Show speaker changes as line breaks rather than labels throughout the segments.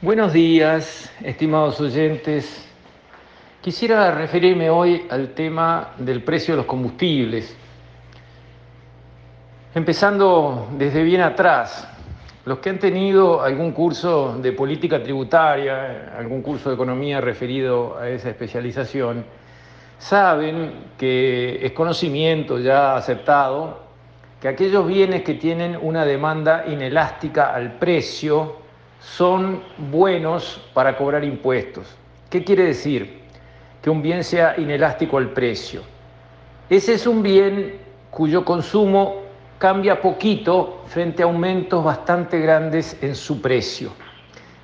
Buenos días, estimados oyentes. Quisiera referirme hoy al tema del precio de los combustibles. Empezando desde bien atrás, los que han tenido algún curso de política tributaria, algún curso de economía referido a esa especialización, saben que es conocimiento ya aceptado que aquellos bienes que tienen una demanda inelástica al precio son buenos para cobrar impuestos. ¿Qué quiere decir? Que un bien sea inelástico al precio. Ese es un bien cuyo consumo cambia poquito frente a aumentos bastante grandes en su precio.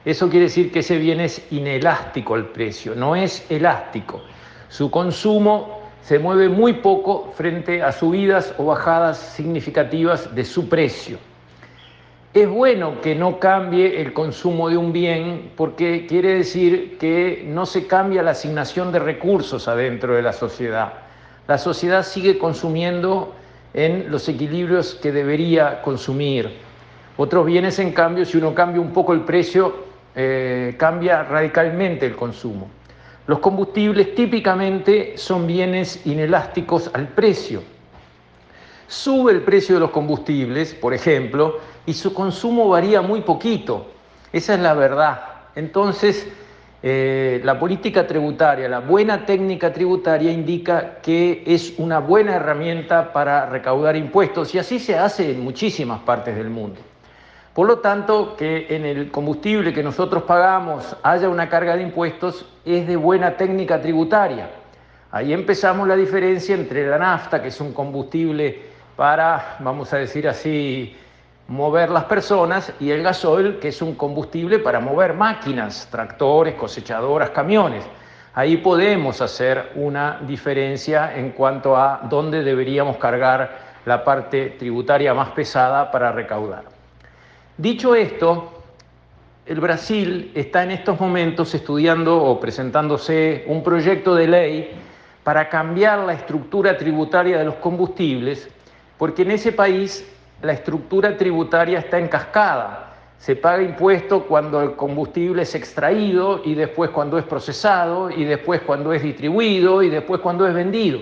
Eso quiere decir que ese bien es inelástico al precio, no es elástico. Su consumo se mueve muy poco frente a subidas o bajadas significativas de su precio. Es bueno que no cambie el consumo de un bien porque quiere decir que no se cambia la asignación de recursos adentro de la sociedad. La sociedad sigue consumiendo en los equilibrios que debería consumir. Otros bienes, en cambio, si uno cambia un poco el precio, eh, cambia radicalmente el consumo. Los combustibles típicamente son bienes inelásticos al precio. Sube el precio de los combustibles, por ejemplo, y su consumo varía muy poquito. Esa es la verdad. Entonces, eh, la política tributaria, la buena técnica tributaria indica que es una buena herramienta para recaudar impuestos y así se hace en muchísimas partes del mundo. Por lo tanto, que en el combustible que nosotros pagamos haya una carga de impuestos es de buena técnica tributaria. Ahí empezamos la diferencia entre la nafta, que es un combustible para, vamos a decir así, mover las personas y el gasoil, que es un combustible para mover máquinas, tractores, cosechadoras, camiones. Ahí podemos hacer una diferencia en cuanto a dónde deberíamos cargar la parte tributaria más pesada para recaudar. Dicho esto, el Brasil está en estos momentos estudiando o presentándose un proyecto de ley para cambiar la estructura tributaria de los combustibles, porque en ese país la estructura tributaria está en cascada. Se paga impuesto cuando el combustible es extraído y después cuando es procesado y después cuando es distribuido y después cuando es vendido.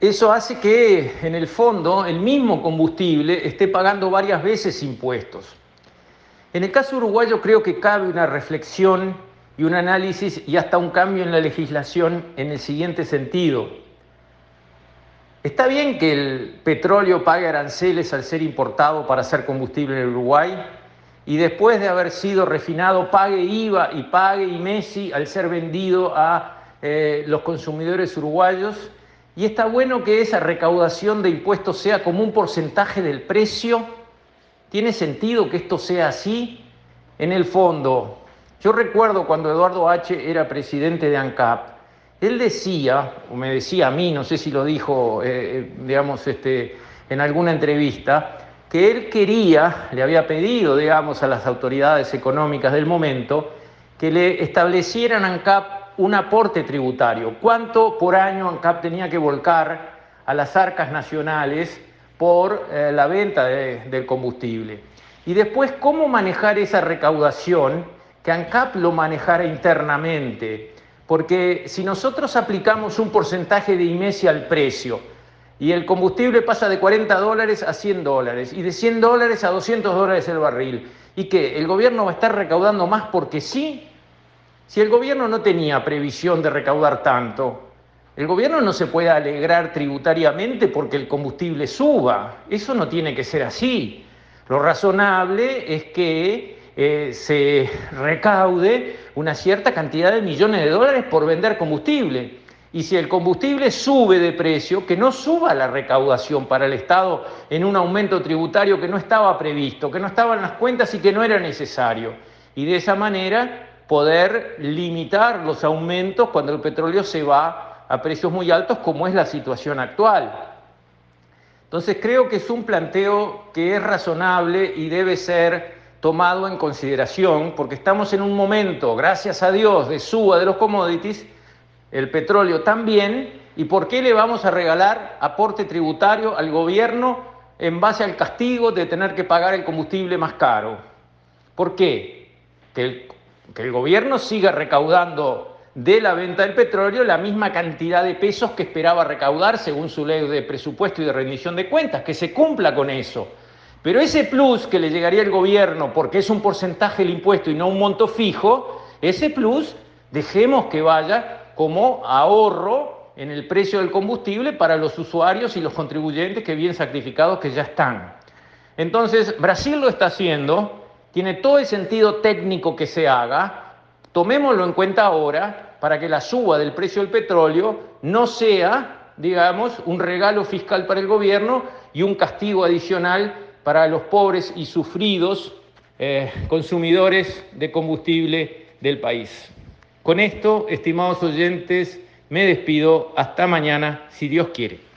Eso hace que en el fondo el mismo combustible esté pagando varias veces impuestos. En el caso uruguayo creo que cabe una reflexión y un análisis y hasta un cambio en la legislación en el siguiente sentido. Está bien que el petróleo pague aranceles al ser importado para hacer combustible en Uruguay y después de haber sido refinado pague IVA y pague IMESI al ser vendido a eh, los consumidores uruguayos. Y está bueno que esa recaudación de impuestos sea como un porcentaje del precio. ¿Tiene sentido que esto sea así? En el fondo, yo recuerdo cuando Eduardo H. era presidente de ANCAP, él decía, o me decía a mí, no sé si lo dijo, eh, eh, digamos, este, en alguna entrevista, que él quería, le había pedido, digamos, a las autoridades económicas del momento, que le establecieran ANCAP un aporte tributario. ¿Cuánto por año ANCAP tenía que volcar a las arcas nacionales por eh, la venta del combustible? Y después, ¿cómo manejar esa recaudación? Que ANCAP lo manejara internamente porque si nosotros aplicamos un porcentaje de IMESI al precio y el combustible pasa de 40 dólares a 100 dólares y de 100 dólares a 200 dólares el barril, ¿y qué? ¿El gobierno va a estar recaudando más porque sí? Si el gobierno no tenía previsión de recaudar tanto, el gobierno no se puede alegrar tributariamente porque el combustible suba. Eso no tiene que ser así. Lo razonable es que eh, se recaude una cierta cantidad de millones de dólares por vender combustible. Y si el combustible sube de precio, que no suba la recaudación para el Estado en un aumento tributario que no estaba previsto, que no estaba en las cuentas y que no era necesario. Y de esa manera poder limitar los aumentos cuando el petróleo se va a precios muy altos, como es la situación actual. Entonces creo que es un planteo que es razonable y debe ser tomado en consideración, porque estamos en un momento, gracias a Dios, de suba de los commodities, el petróleo también, y por qué le vamos a regalar aporte tributario al gobierno en base al castigo de tener que pagar el combustible más caro. ¿Por qué? Que el, que el gobierno siga recaudando de la venta del petróleo la misma cantidad de pesos que esperaba recaudar según su ley de presupuesto y de rendición de cuentas, que se cumpla con eso. Pero ese plus que le llegaría al gobierno, porque es un porcentaje del impuesto y no un monto fijo, ese plus dejemos que vaya como ahorro en el precio del combustible para los usuarios y los contribuyentes que bien sacrificados que ya están. Entonces, Brasil lo está haciendo, tiene todo el sentido técnico que se haga, Tomémoslo en cuenta ahora para que la suba del precio del petróleo no sea, digamos, un regalo fiscal para el gobierno y un castigo adicional para los pobres y sufridos eh, consumidores de combustible del país. Con esto, estimados oyentes, me despido. Hasta mañana, si Dios quiere.